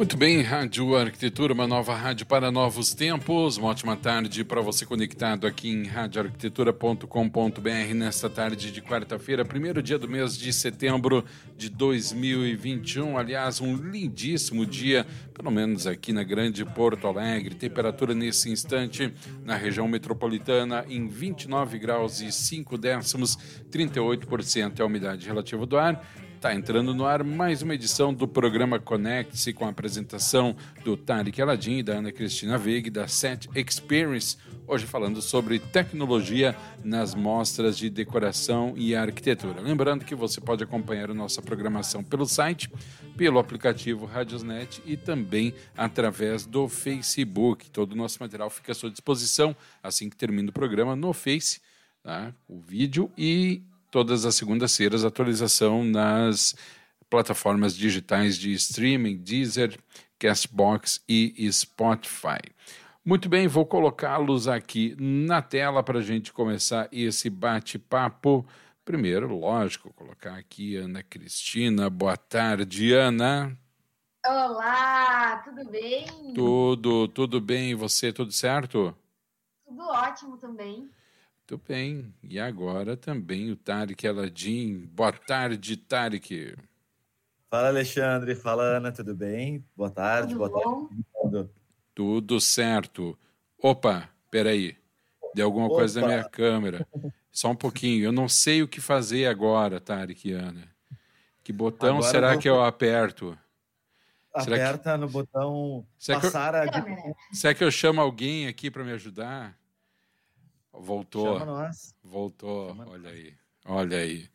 Muito bem, Rádio Arquitetura, uma nova rádio para novos tempos. Uma ótima tarde para você conectado aqui em radioarquitetura.com.br nesta tarde de quarta-feira, primeiro dia do mês de setembro de 2021. Aliás, um lindíssimo dia, pelo menos aqui na Grande Porto Alegre. Temperatura nesse instante na região metropolitana em 29 graus e 5 décimos, 38% é a umidade relativa do ar. Está entrando no ar mais uma edição do programa Conecte-se com a apresentação do Tarek Aladim e da Ana Cristina Veig da Set Experience. Hoje falando sobre tecnologia nas mostras de decoração e arquitetura. Lembrando que você pode acompanhar a nossa programação pelo site, pelo aplicativo Radiosnet e também através do Facebook. Todo o nosso material fica à sua disposição assim que termina o programa no Face, tá? o vídeo e todas as segundas-feiras, atualização nas plataformas digitais de streaming, Deezer, Castbox e Spotify. Muito bem, vou colocá-los aqui na tela para a gente começar esse bate-papo. Primeiro, lógico, colocar aqui Ana Cristina. Boa tarde, Ana. Olá, tudo bem? Tudo, tudo bem. E você, tudo certo? Tudo ótimo também. Muito bem. E agora também o Tarek Aladim. Boa tarde, Tarek. Fala, Alexandre. Fala, Ana. Tudo bem? Boa tarde. Tudo boa bom? tarde. Tudo certo. Opa, peraí. Deu alguma Opa. coisa na minha câmera. Só um pouquinho. Eu não sei o que fazer agora, Tarek e Ana. Que botão Agora será eu vou- que eu aperto? Será que- Aperta no botão Será que eu- passar a... Será que eu chamo alguém aqui para me ajudar? Voltou. Chama nós. Voltou, Chama- olha aí, olha aí.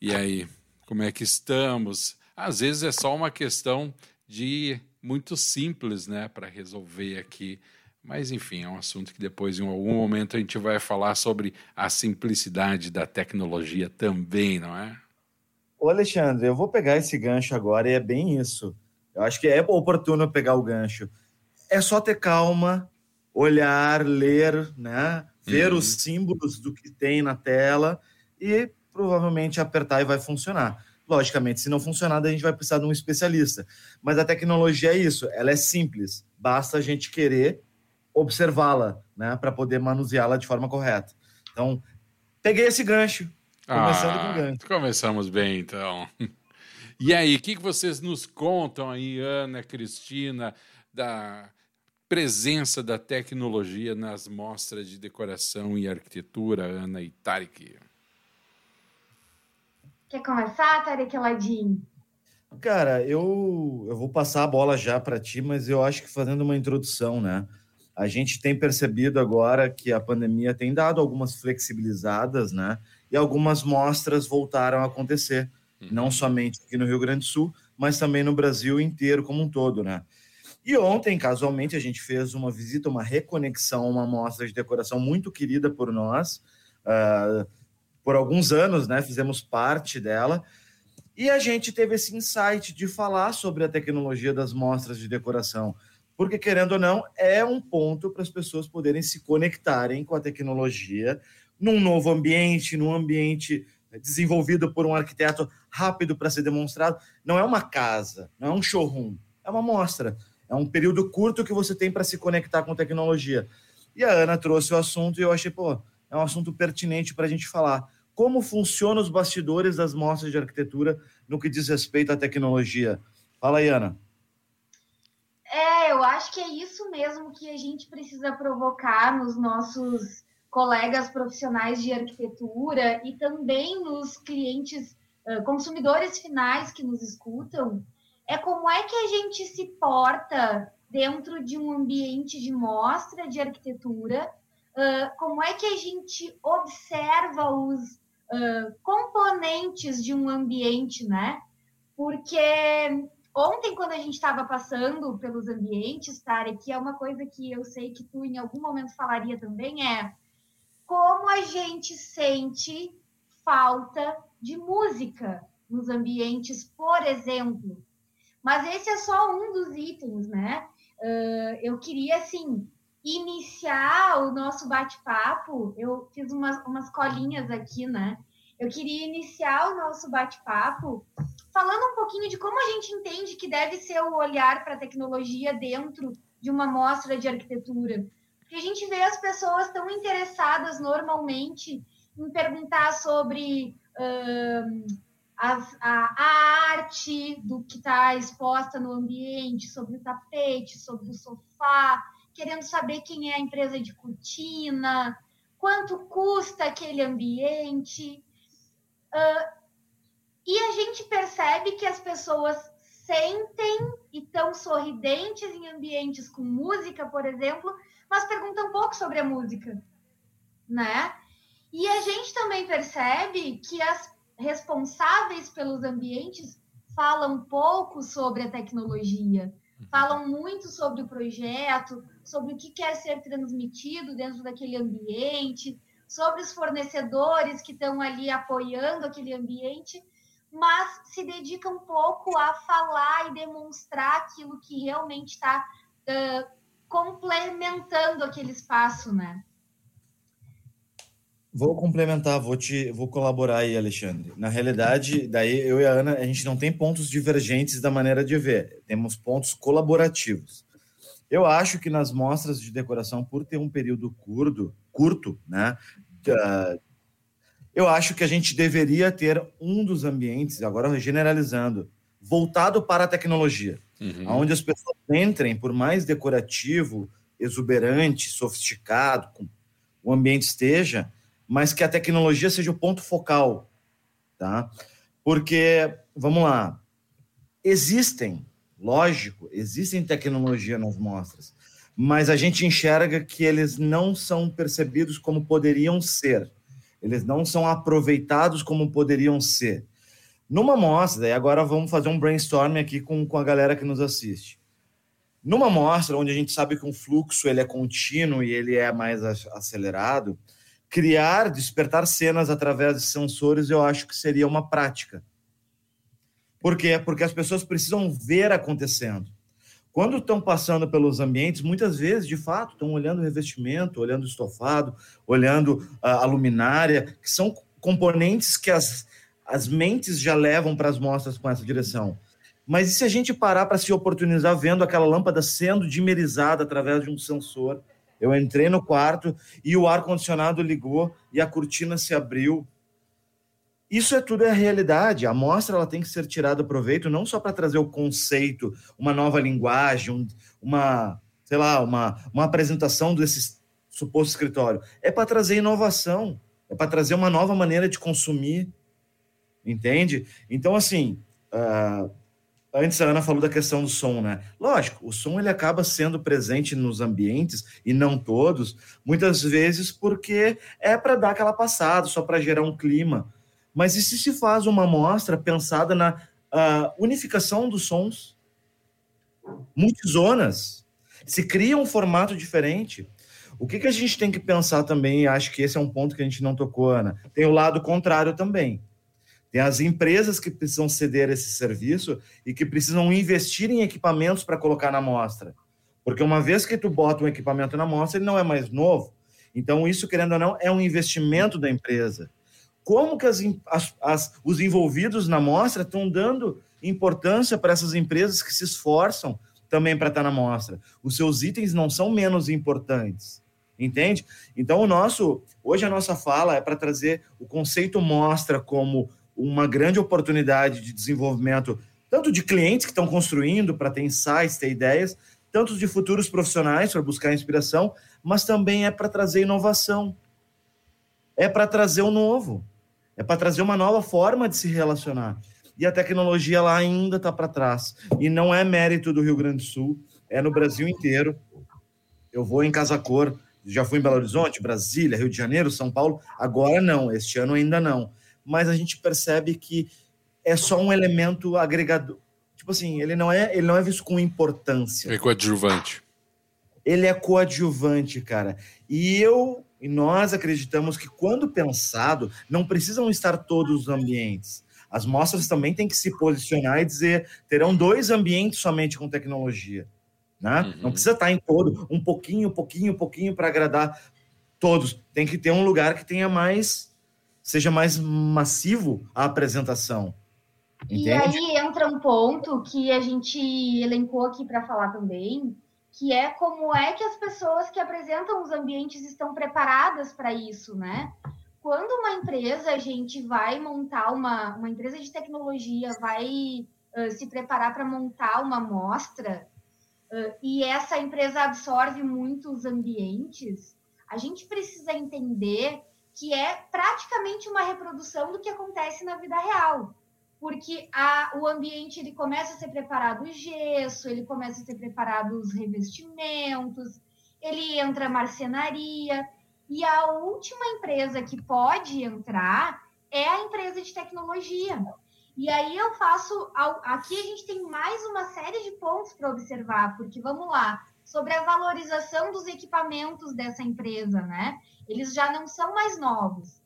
E aí, como é que estamos? Às vezes é só uma questão de muito simples, né, para resolver aqui. Mas enfim, é um assunto que depois, em algum momento, a gente vai falar sobre a simplicidade da tecnologia também, não é? Ô, Alexandre, eu vou pegar esse gancho agora e é bem isso. Eu acho que é oportuno pegar o gancho. É só ter calma, olhar, ler, né? Ver Uhum. os símbolos do que tem na tela e provavelmente apertar e vai funcionar. Logicamente, se não funcionar, a gente vai precisar de um especialista. Mas a tecnologia é isso, ela é simples. Basta a gente querer observá-la, né? Para poder manuseá-la de forma correta. Então, peguei esse gancho. Começando com gancho. Começamos bem, então. E aí, o que, que vocês nos contam aí, Ana, Cristina, da presença da tecnologia nas mostras de decoração e arquitetura, Ana e Tarek? Quer começar, Tarek Aladim? Cara, eu, eu vou passar a bola já para ti, mas eu acho que fazendo uma introdução, né? A gente tem percebido agora que a pandemia tem dado algumas flexibilizadas, né? E algumas mostras voltaram a acontecer, não somente aqui no Rio Grande do Sul, mas também no Brasil inteiro como um todo, né? E ontem, casualmente, a gente fez uma visita, uma reconexão uma mostra de decoração muito querida por nós, ah, por alguns anos, né? Fizemos parte dela. E a gente teve esse insight de falar sobre a tecnologia das mostras de decoração, porque querendo ou não, é um ponto para as pessoas poderem se conectarem com a tecnologia num novo ambiente, num ambiente desenvolvido por um arquiteto rápido para ser demonstrado. Não é uma casa, não é um showroom, é uma mostra. É um período curto que você tem para se conectar com tecnologia. E a Ana trouxe o assunto e eu achei, pô, é um assunto pertinente para a gente falar como funcionam os bastidores das mostras de arquitetura no que diz respeito à tecnologia. Fala aí, Ana. É, eu acho que é isso mesmo que a gente precisa provocar nos nossos colegas profissionais de arquitetura e também nos clientes, consumidores finais que nos escutam. É como é que a gente se porta dentro de um ambiente de mostra de arquitetura, uh, como é que a gente observa os uh, componentes de um ambiente, né? Porque ontem, quando a gente estava passando pelos ambientes, Tara, que é uma coisa que eu sei que tu em algum momento falaria também, é como a gente sente falta de música nos ambientes, por exemplo. Mas esse é só um dos itens, né? Uh, eu queria, assim, iniciar o nosso bate-papo. Eu fiz umas, umas colinhas aqui, né? Eu queria iniciar o nosso bate-papo falando um pouquinho de como a gente entende que deve ser o olhar para a tecnologia dentro de uma mostra de arquitetura. Porque a gente vê as pessoas tão interessadas normalmente em perguntar sobre uh, a, a, arte do que está exposta no ambiente, sobre o tapete, sobre o sofá, querendo saber quem é a empresa de cortina, quanto custa aquele ambiente. Uh, e a gente percebe que as pessoas sentem e estão sorridentes em ambientes com música, por exemplo, mas perguntam um pouco sobre a música, né? E a gente também percebe que as responsáveis pelos ambientes falam pouco sobre a tecnologia, uhum. falam muito sobre o projeto, sobre o que quer ser transmitido dentro daquele ambiente, sobre os fornecedores que estão ali apoiando aquele ambiente, mas se dedicam um pouco a falar e demonstrar aquilo que realmente está uh, complementando aquele espaço, né? Vou complementar, vou te, vou colaborar aí, Alexandre. Na realidade, daí eu e a Ana, a gente não tem pontos divergentes da maneira de ver, temos pontos colaborativos. Eu acho que nas mostras de decoração, por ter um período curto, curto, né? Uh, eu acho que a gente deveria ter um dos ambientes, agora generalizando, voltado para a tecnologia, uhum. onde as pessoas entrem, por mais decorativo, exuberante, sofisticado, o ambiente esteja, mas que a tecnologia seja o ponto focal, tá? Porque, vamos lá, existem, lógico, existem tecnologia nas mostras, mas a gente enxerga que eles não são percebidos como poderiam ser, eles não são aproveitados como poderiam ser. Numa mostra, e agora vamos fazer um brainstorming aqui com, com a galera que nos assiste. Numa mostra onde a gente sabe que um fluxo ele é contínuo e ele é mais acelerado, criar, despertar cenas através de sensores, eu acho que seria uma prática. Por quê? Porque as pessoas precisam ver acontecendo. Quando estão passando pelos ambientes, muitas vezes, de fato, estão olhando o revestimento, olhando o estofado, olhando a, luminária, que são componentes que as, as mentes já levam para as mostras com essa direção. Mas e se a gente parar para se oportunizar vendo aquela lâmpada sendo dimerizada através de um sensor? Eu entrei no quarto e o ar-condicionado ligou e a cortina se abriu. Isso é tudo é a realidade. A mostra ela tem que ser tirada proveito não só para trazer o conceito, uma nova linguagem, um, uma, sei lá, uma, uma apresentação desse suposto escritório. É para trazer inovação, é para trazer uma nova maneira de consumir, entende? Então, assim, uh, Antes a Ana falou da questão do som, né? Lógico, o som ele acaba sendo presente nos ambientes e não todos, muitas vezes porque é para dar aquela passada, só para gerar um clima. Mas e se se faz uma amostra pensada na uh, unificação dos sons? Multizonas. Se cria um formato diferente. O que, que a gente tem que pensar também, acho que esse é um ponto que a gente não tocou, Ana, tem o lado contrário também tem as empresas que precisam ceder esse serviço e que precisam investir em equipamentos para colocar na mostra. Porque uma vez que tu bota um equipamento na mostra, ele não é mais novo. Então, isso, querendo ou não, é um investimento da empresa. Como que as, as, as, os envolvidos na mostra estão dando importância para essas empresas que se esforçam também para estar na mostra? Os seus itens não são menos importantes entende? Então, o nosso, hoje a nossa fala é para trazer o conceito mostra como uma grande oportunidade de desenvolvimento, tanto de clientes que estão construindo para ter insights, ter ideias, tanto de futuros profissionais para buscar inspiração, mas também é para trazer inovação. É para trazer o novo. É para trazer uma nova forma de se relacionar. E a tecnologia lá ainda está para trás. E não é mérito do Rio Grande do Sul, é no Brasil inteiro. Eu vou em Casa Cor, já fui em Belo Horizonte, Brasília, Rio de Janeiro, São Paulo. Agora não, este ano ainda não mas a gente percebe que é só um elemento agregador. Tipo assim, ele não é, ele não é visto com importância. É coadjuvante. Ele é coadjuvante, cara. E eu e nós acreditamos que quando pensado, não precisam estar todos os ambientes. As mostras também têm que se posicionar e dizer, terão dois ambientes somente com tecnologia. Né? Uhum. Não precisa estar em todo, um pouquinho, um pouquinho, um pouquinho para agradar todos. Tem que ter um lugar que tenha mais, seja mais massivo a apresentação. Entende? E aí entra um ponto que a gente elencou aqui para falar também, que é como é que as pessoas que apresentam os ambientes estão preparadas para isso, né? Quando uma empresa, a gente vai montar uma, uma empresa de tecnologia, vai uh, se preparar para montar uma amostra, uh, e essa empresa absorve muitos ambientes, a gente precisa entender que é praticamente uma reprodução do que acontece na vida real porque a, o ambiente ele começa a ser preparado o gesso, ele começa a ser preparado os revestimentos, ele entra a marcenaria, e a última empresa que pode entrar é a empresa de tecnologia. E aí eu faço. Aqui a gente tem mais uma série de pontos para observar, porque vamos lá, sobre a valorização dos equipamentos dessa empresa, né? Eles já não são mais novos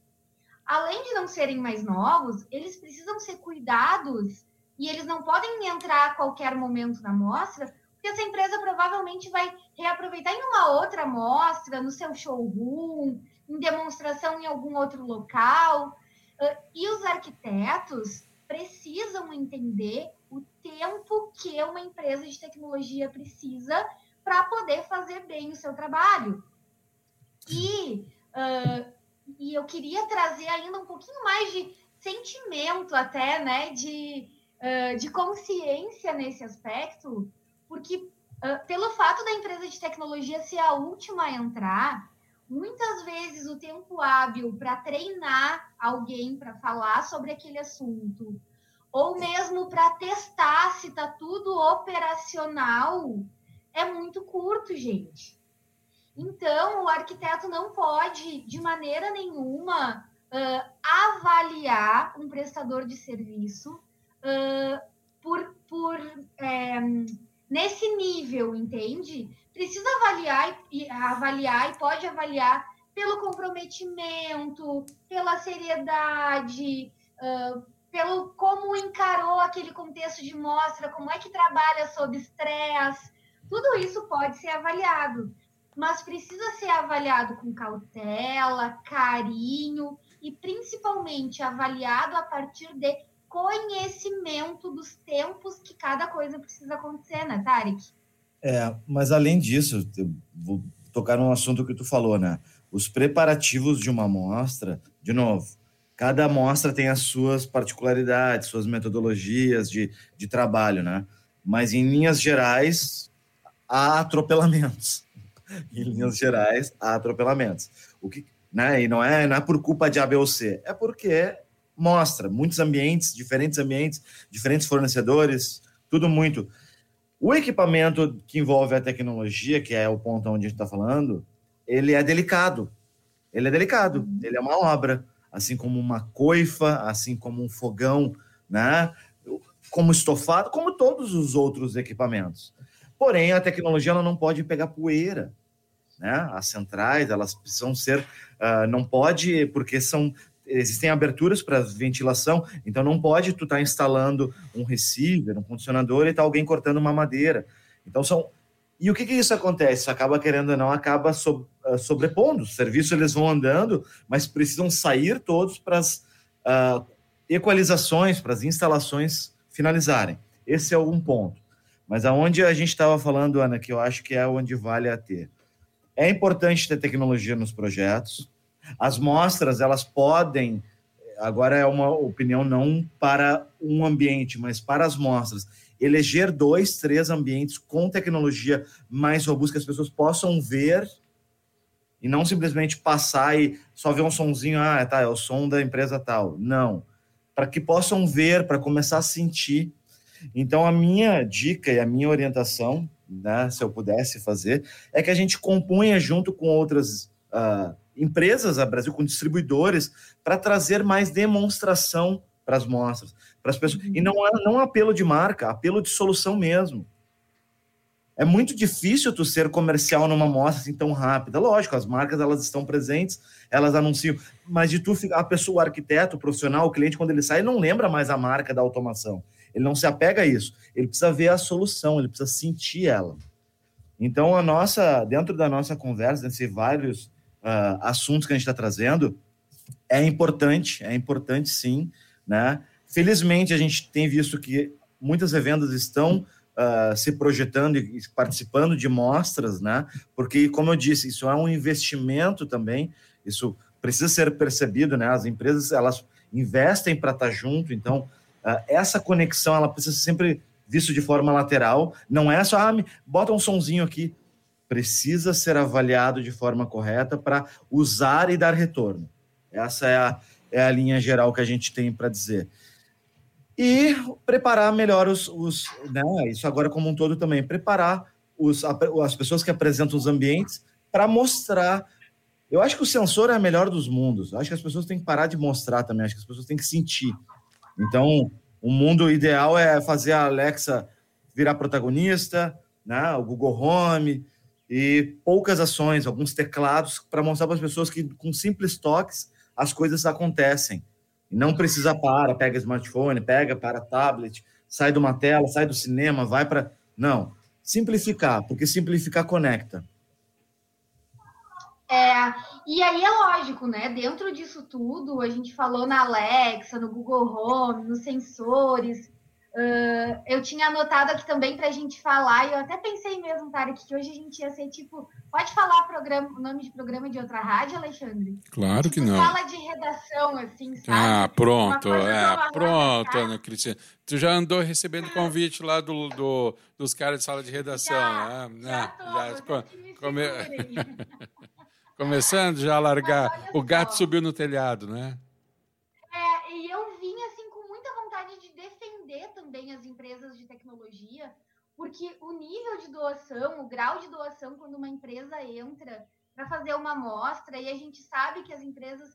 além de não serem mais novos, eles precisam ser cuidados e eles não podem entrar a qualquer momento na mostra, porque essa empresa provavelmente vai reaproveitar em uma outra mostra, no seu showroom, em demonstração em algum outro local. E os arquitetos precisam entender o tempo que uma empresa de tecnologia precisa para poder fazer bem o seu trabalho. E uh, e eu queria trazer ainda um pouquinho mais de sentimento até, né, de, uh, de consciência nesse aspecto, porque uh, pelo fato da empresa de tecnologia ser a última a entrar, muitas vezes o tempo hábil para treinar alguém para falar sobre aquele assunto, ou mesmo para testar se está tudo operacional, é muito curto, gente. Então, o arquiteto não pode, de maneira nenhuma, uh, avaliar um prestador de serviço uh, por, por é, nesse nível, entende? Precisa avaliar e, avaliar e pode avaliar pelo comprometimento, pela seriedade, uh, pelo como encarou aquele contexto de mostra, como é que trabalha sob estresse. Tudo isso pode ser avaliado mas precisa ser avaliado com cautela, carinho e principalmente avaliado a partir de conhecimento dos tempos que cada coisa precisa acontecer, né, Tarek? É, mas além disso, vou tocar num assunto que tu falou, né? Os preparativos de uma amostra, de novo, cada amostra tem as suas particularidades, suas metodologias de, de trabalho, né? Mas em linhas gerais, há atropelamentos em linhas gerais, há atropelamentos. O que, né, e não é, não é por culpa de A, B ou C, é porque mostra muitos ambientes, diferentes ambientes, diferentes fornecedores, tudo muito. O equipamento que envolve a tecnologia, que é o ponto onde a gente está falando, ele é delicado. Ele é delicado, uhum. ele é uma obra, assim como uma coifa, assim como um fogão, né? como estofado, como todos os outros equipamentos. Porém, a tecnologia ela não pode pegar poeira né? As centrais, elas precisam ser, uh, não pode, porque são existem aberturas para ventilação, então não pode tu estar tá instalando um receiver, um condicionador e tá alguém cortando uma madeira. Então são e o que que isso acontece? Acaba querendo ou não, acaba so, uh, sobrepondo. Os serviços eles vão andando, mas precisam sair todos para as uh, equalizações, para as instalações finalizarem. Esse é um ponto. Mas aonde a gente estava falando, Ana, que eu acho que é onde vale a ter. É importante ter tecnologia nos projetos. As mostras, elas podem, agora é uma opinião não para um ambiente, mas para as mostras, eleger dois, três ambientes com tecnologia mais robusta que as pessoas possam ver e não simplesmente passar e só ver um sonzinho, ah, tá, é o som da empresa tal. Não. Para que possam ver, para começar a sentir. Então, a minha dica e a minha orientação né, se eu pudesse fazer, é que a gente compunha junto com outras uh, empresas a Brasil, com distribuidores, para trazer mais demonstração para as mostras, para as pessoas. E não é não apelo de marca, apelo de solução mesmo. É muito difícil tu ser comercial numa mostra assim tão rápida. Lógico, as marcas elas estão presentes, elas anunciam, mas de tu a pessoa, o arquiteto, o profissional, o cliente quando ele sai, não lembra mais a marca da automação. Ele não se apega a isso. Ele precisa ver a solução, ele precisa sentir ela. Então a nossa, dentro da nossa conversa, nesses vários uh, assuntos que a gente está trazendo, é importante, é importante sim, né? Felizmente a gente tem visto que muitas revendas estão uh, se projetando e participando de mostras, né? Porque, como eu disse, isso é um investimento também, isso precisa ser percebido, né? As empresas, elas investem para estar tá junto, então, essa conexão, ela precisa ser sempre visto de forma lateral, não é só, ah, bota um sonzinho aqui, precisa ser avaliado de forma correta para usar e dar retorno. Essa é a, é a linha geral que a gente tem para dizer e preparar melhor os, os né, isso agora como um todo também, preparar os, as pessoas que apresentam os ambientes para mostrar. Eu acho que o sensor é a melhor dos mundos. Eu acho que as pessoas têm que parar de mostrar também, acho que as pessoas têm que sentir. Então, o mundo ideal é fazer a Alexa virar protagonista, né, o Google Home e poucas ações, alguns teclados para mostrar para as pessoas que com simples toques as coisas acontecem. E não precisa para, pega smartphone, pega para tablet, sai de uma tela, sai do cinema, vai para. Não. Simplificar, porque simplificar conecta. É, e aí é lógico, né? Dentro disso tudo, a gente falou na Alexa, no Google Home, nos sensores, Uh, eu tinha anotado aqui também para a gente falar, e eu até pensei mesmo, Tarek, que hoje a gente ia ser tipo. Pode falar programa, o nome de programa de outra rádio, Alexandre? Claro tipo, que não. Fala de redação, assim, sabe? Ah, pronto, é, pronto, Ana Cristina. Tu já andou recebendo convite lá do, do, dos caras de sala de redação, já, né? Já, tô, já come... Começando já a largar. O gato subiu no telhado, né? também as empresas de tecnologia, porque o nível de doação, o grau de doação, quando uma empresa entra para fazer uma amostra, e a gente sabe que as empresas,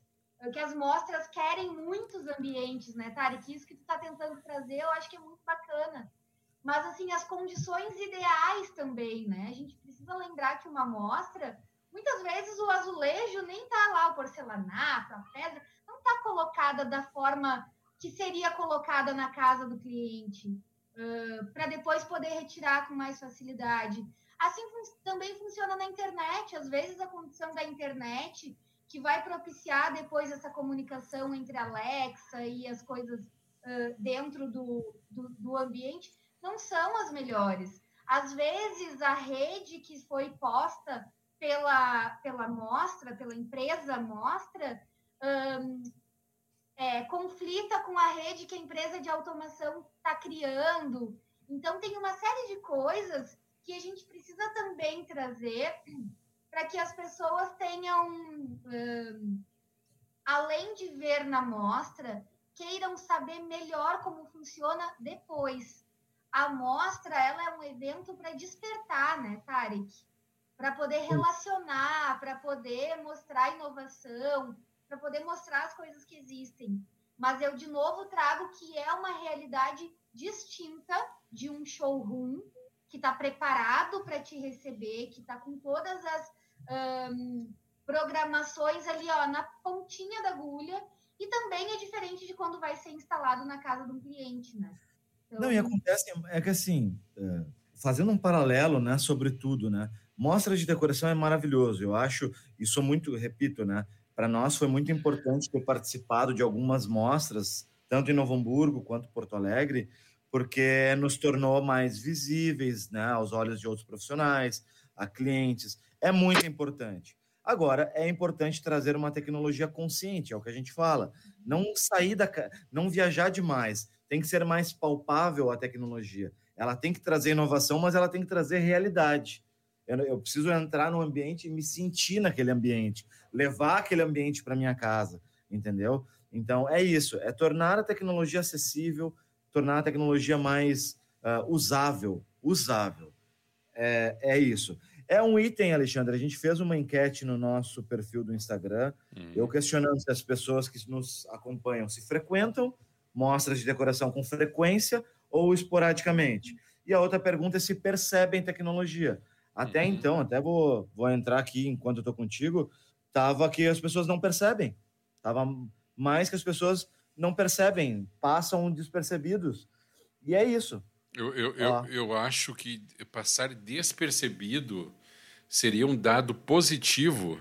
que as mostras querem muitos ambientes, né, Tarek? Isso que tu está tentando trazer, eu acho que é muito bacana. Mas, assim, as condições ideais também, né? A gente precisa lembrar que uma amostra, muitas vezes o azulejo nem está lá, o porcelanato, a pedra, não está colocada da forma que seria colocada na casa do cliente, uh, para depois poder retirar com mais facilidade. Assim também funciona na internet. Às vezes, a condição da internet que vai propiciar depois essa comunicação entre a Alexa e as coisas uh, dentro do, do, do ambiente não são as melhores. Às vezes, a rede que foi posta pela, pela mostra, pela empresa mostra, um, é, conflita com a rede que a empresa de automação está criando. Então, tem uma série de coisas que a gente precisa também trazer para que as pessoas tenham, um, além de ver na mostra, queiram saber melhor como funciona depois. A mostra ela é um evento para despertar, né, Tarek? Para poder relacionar, para poder mostrar inovação, para poder mostrar as coisas que existem. Mas eu, de novo, trago que é uma realidade distinta de um showroom que está preparado para te receber, que está com todas as um, programações ali ó, na pontinha da agulha, e também é diferente de quando vai ser instalado na casa de um cliente, né? Então... Não, e acontece, é que assim, é, fazendo um paralelo, né, sobre tudo, né, mostra de decoração é maravilhoso, eu acho, sou muito, repito, né, para nós foi muito importante ter participado de algumas mostras, tanto em Novo Hamburgo quanto Porto Alegre, porque nos tornou mais visíveis né, aos olhos de outros profissionais, a clientes. É muito importante. Agora, é importante trazer uma tecnologia consciente, é o que a gente fala. Não sair da. não viajar demais. Tem que ser mais palpável a tecnologia. Ela tem que trazer inovação, mas ela tem que trazer realidade. Eu, eu preciso entrar no ambiente e me sentir naquele ambiente, levar aquele ambiente para minha casa, entendeu? Então é isso, é tornar a tecnologia acessível, tornar a tecnologia mais uh, usável, usável. É, é isso. É um item, Alexandre. A gente fez uma enquete no nosso perfil do Instagram, hum. eu questionando se as pessoas que nos acompanham se frequentam mostras de decoração com frequência ou esporadicamente? E a outra pergunta é se percebem tecnologia. Até uhum. então, até vou, vou entrar aqui enquanto eu estou contigo, tava que as pessoas não percebem. Tava mais que as pessoas não percebem, passam despercebidos. E é isso. Eu, eu, eu, eu acho que passar despercebido seria um dado positivo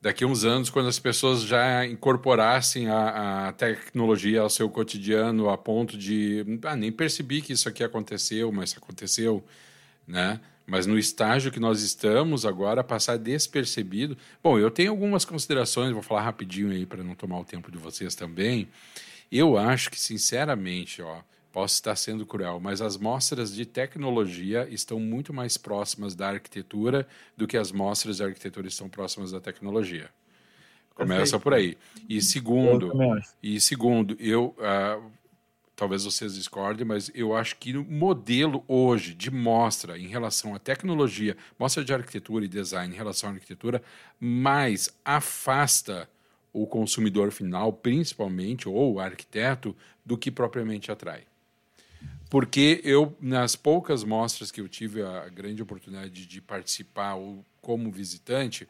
daqui a uns anos, quando as pessoas já incorporassem a, a, tecnologia ao seu cotidiano a ponto de ah, nem percebi que isso aqui aconteceu, mas aconteceu, né? Mas no estágio que nós estamos agora, passar despercebido. Bom, eu tenho algumas considerações, vou falar rapidinho aí para não tomar o tempo de vocês também. Eu acho que, sinceramente, ó, Posso estar sendo cruel, mas as mostras de tecnologia estão muito mais próximas da arquitetura do que as mostras de arquitetura estão próximas da tecnologia. Começa por aí. E segundo, e segundo, eu uh, talvez vocês discordem, mas eu acho que o modelo hoje de mostra em relação à tecnologia, mostra de arquitetura e design em relação à arquitetura, mais afasta o consumidor final, principalmente, ou o arquiteto, do que propriamente atrai. Porque eu, nas poucas mostras que eu tive a grande oportunidade de participar ou como visitante,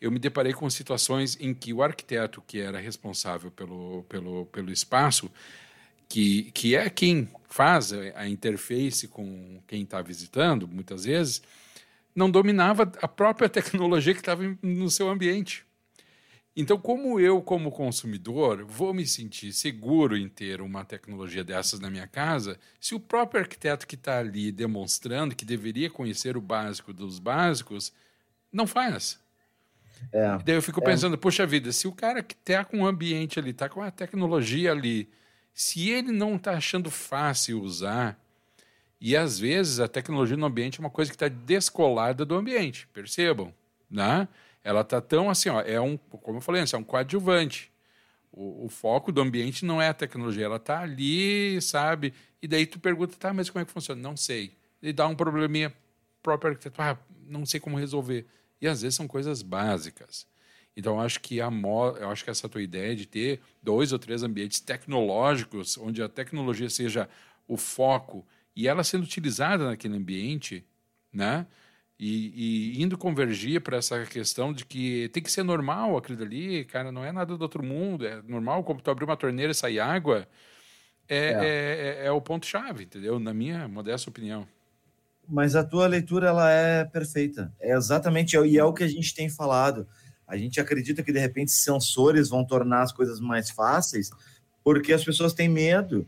eu me deparei com situações em que o arquiteto que era responsável pelo, pelo, pelo espaço, que, que é quem faz a interface com quem está visitando, muitas vezes, não dominava a própria tecnologia que estava no seu ambiente. Então, como eu, como consumidor, vou me sentir seguro em ter uma tecnologia dessas na minha casa, se o próprio arquiteto que está ali demonstrando que deveria conhecer o básico dos básicos, não faz? É, daí eu fico é. pensando, poxa vida, se o cara que está com o ambiente ali, está com a tecnologia ali, se ele não está achando fácil usar, e às vezes a tecnologia no ambiente é uma coisa que está descolada do ambiente, percebam, né? ela está tão assim, ó, é um, como eu falei antes, é um coadjuvante. O, o foco do ambiente não é a tecnologia, ela está ali, sabe? E daí tu pergunta, tá, mas como é que funciona? Não sei. E dá um probleminha próprio arquiteto, ah, não sei como resolver. E às vezes são coisas básicas. Então, eu acho que a eu acho que essa tua ideia de ter dois ou três ambientes tecnológicos, onde a tecnologia seja o foco e ela sendo utilizada naquele ambiente, né? E, e, indo convergir para essa questão de que tem que ser normal aquilo dali, cara, não é nada do outro mundo, é normal como tu abrir uma torneira e sair água, é, é. é, é, é o ponto-chave, entendeu? Na minha modesta opinião. Mas a tua leitura, ela é perfeita. É exatamente, e é o que a gente tem falado. A gente acredita que, de repente, sensores vão tornar as coisas mais fáceis, porque as pessoas têm medo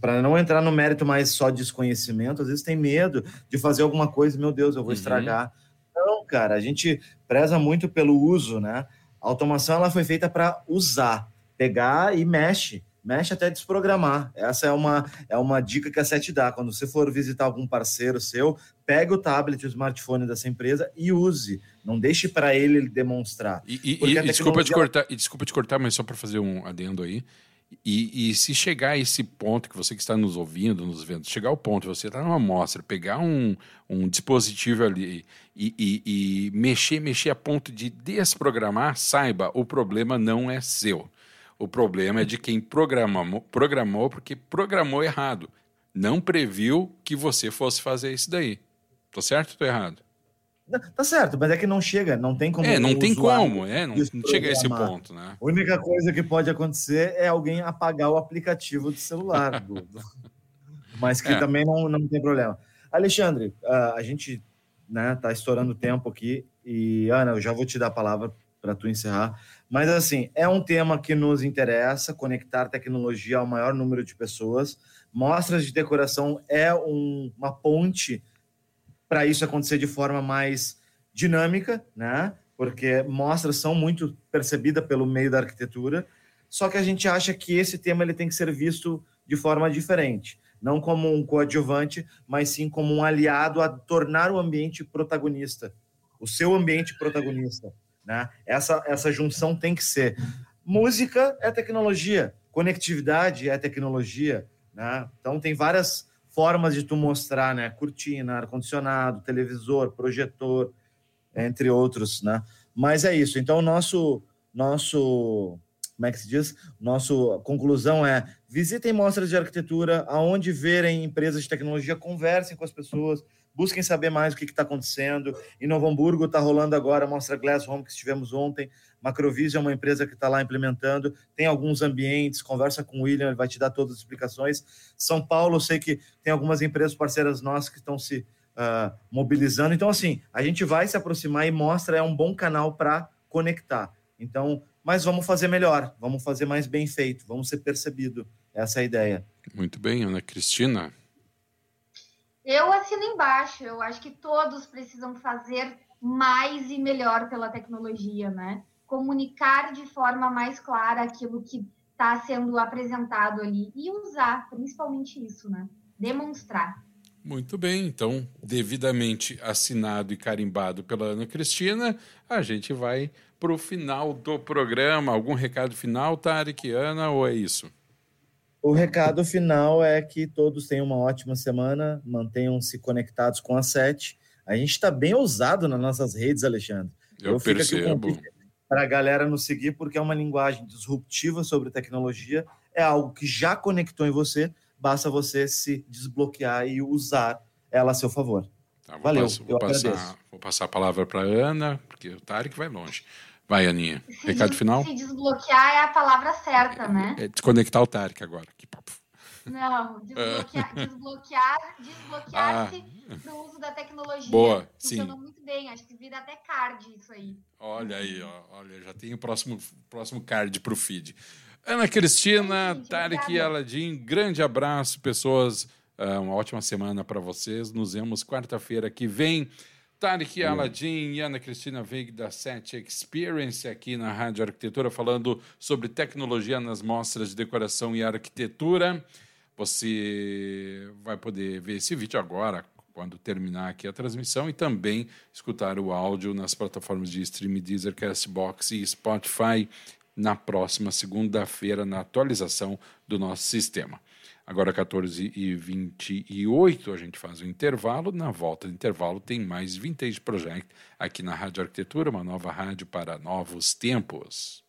para não entrar no mérito mais só desconhecimento, às vezes tem medo de fazer alguma coisa, meu Deus, eu vou uhum. estragar. Não, cara, a gente preza muito pelo uso, né? A automação ela foi feita para usar, pegar e mexe, mexe até desprogramar. Essa é uma é uma dica que a SET dá. Quando você for visitar algum parceiro seu, pegue o tablet, o smartphone dessa empresa e use. Não deixe para ele demonstrar. E, e, e tecnologia... desculpa te cortar, e desculpa te cortar, mas só para fazer um adendo aí. E, e, se chegar a esse ponto, que você que está nos ouvindo, nos vendo, chegar ao ponto, você está numa amostra, pegar um, um dispositivo ali e, e, e, mexer, mexer a ponto de desprogramar, saiba, o problema não é seu. O problema é de quem programou, programou porque programou errado. Não previu que você fosse fazer isso daí. Tô certo ou tô errado? Tá certo, mas é que não chega, não tem como. É, não tem como, é, não, não chega a esse ponto, né? A única coisa que pode acontecer é alguém apagar o aplicativo do celular, do, mas que é. também não, não tem problema. Alexandre, uh, a gente né, tá estourando o tempo aqui e Ana, eu já vou te dar a palavra para tu encerrar. Mas assim, é um tema que nos interessa, conectar tecnologia ao maior número de pessoas. Mostras de decoração é um, uma ponte para isso acontecer de forma mais dinâmica, né? Porque mostras são muito percebidas pelo meio da arquitetura, só que a gente acha que esse tema ele tem que ser visto de forma diferente, não como um coadjuvante, mas sim como um aliado a tornar o ambiente protagonista, o seu ambiente protagonista, né? Essa essa junção tem que ser. Música é tecnologia, conectividade é tecnologia, né? Então tem várias formas de tu mostrar, né? Cortina, ar-condicionado, televisor, projetor, entre outros, né? Mas é isso. Então, nosso, nosso como é que se diz? Nosso conclusão é: visitem mostras de arquitetura, aonde verem empresas de tecnologia, conversem com as pessoas, busquem saber mais o que está acontecendo. Em Novo Hamburgo está rolando agora a mostra Glass Home que estivemos ontem. Macrovision é uma empresa que está lá implementando, tem alguns ambientes, conversa com o William, ele vai te dar todas as explicações. São Paulo, eu sei que tem algumas empresas parceiras nossas que estão se uh, mobilizando. Então, assim, a gente vai se aproximar e mostra, é um bom canal para conectar. Então, mas vamos fazer melhor, vamos fazer mais bem feito, vamos ser percebido. Essa é a ideia. Muito bem, Ana Cristina. Eu assino embaixo. Eu acho que todos precisam fazer mais e melhor pela tecnologia, né? Comunicar de forma mais clara aquilo que está sendo apresentado ali e usar, principalmente isso, né? Demonstrar. Muito bem, então, devidamente assinado e carimbado pela Ana Cristina, a gente vai para o final do programa. Algum recado final, Tarek, Ana, ou é isso? O recado final é que todos tenham uma ótima semana, mantenham-se conectados com a SET. A gente está bem ousado nas nossas redes, Alexandre. Eu, Eu percebo. Para a galera nos seguir, porque é uma linguagem disruptiva sobre tecnologia, é algo que já conectou em você, basta você se desbloquear e usar ela a seu favor. Tá, vou Valeu, passar, vou, passar, vou passar a palavra para Ana, porque o Tarek vai longe. Vai, Aninha. Se Recado final? Se desbloquear é a palavra certa, né? É desconectar o Tarek agora. Que papo. Não, desbloquear, desbloquear, desbloquear-se ah. uso da tecnologia. Boa, Funcionou sim. muito bem, acho que vira até card isso aí. Olha aí, ó, olha, já tem o próximo, próximo card para o feed. Ana Cristina, Sim, Tarek e Aladim, grande abraço, pessoas. Uh, uma ótima semana para vocês. Nos vemos quarta-feira que vem. Tarek Aladim e Ana Cristina Veig da Set Experience aqui na Rádio Arquitetura, falando sobre tecnologia nas mostras de decoração e arquitetura. Você vai poder ver esse vídeo agora, quando terminar aqui a transmissão, e também escutar o áudio nas plataformas de streaming Deezer, Castbox e Spotify na próxima segunda-feira, na atualização do nosso sistema. Agora, 14 e 28, a gente faz o intervalo. Na volta do intervalo, tem mais Vintage Project aqui na Rádio Arquitetura, uma nova rádio para novos tempos.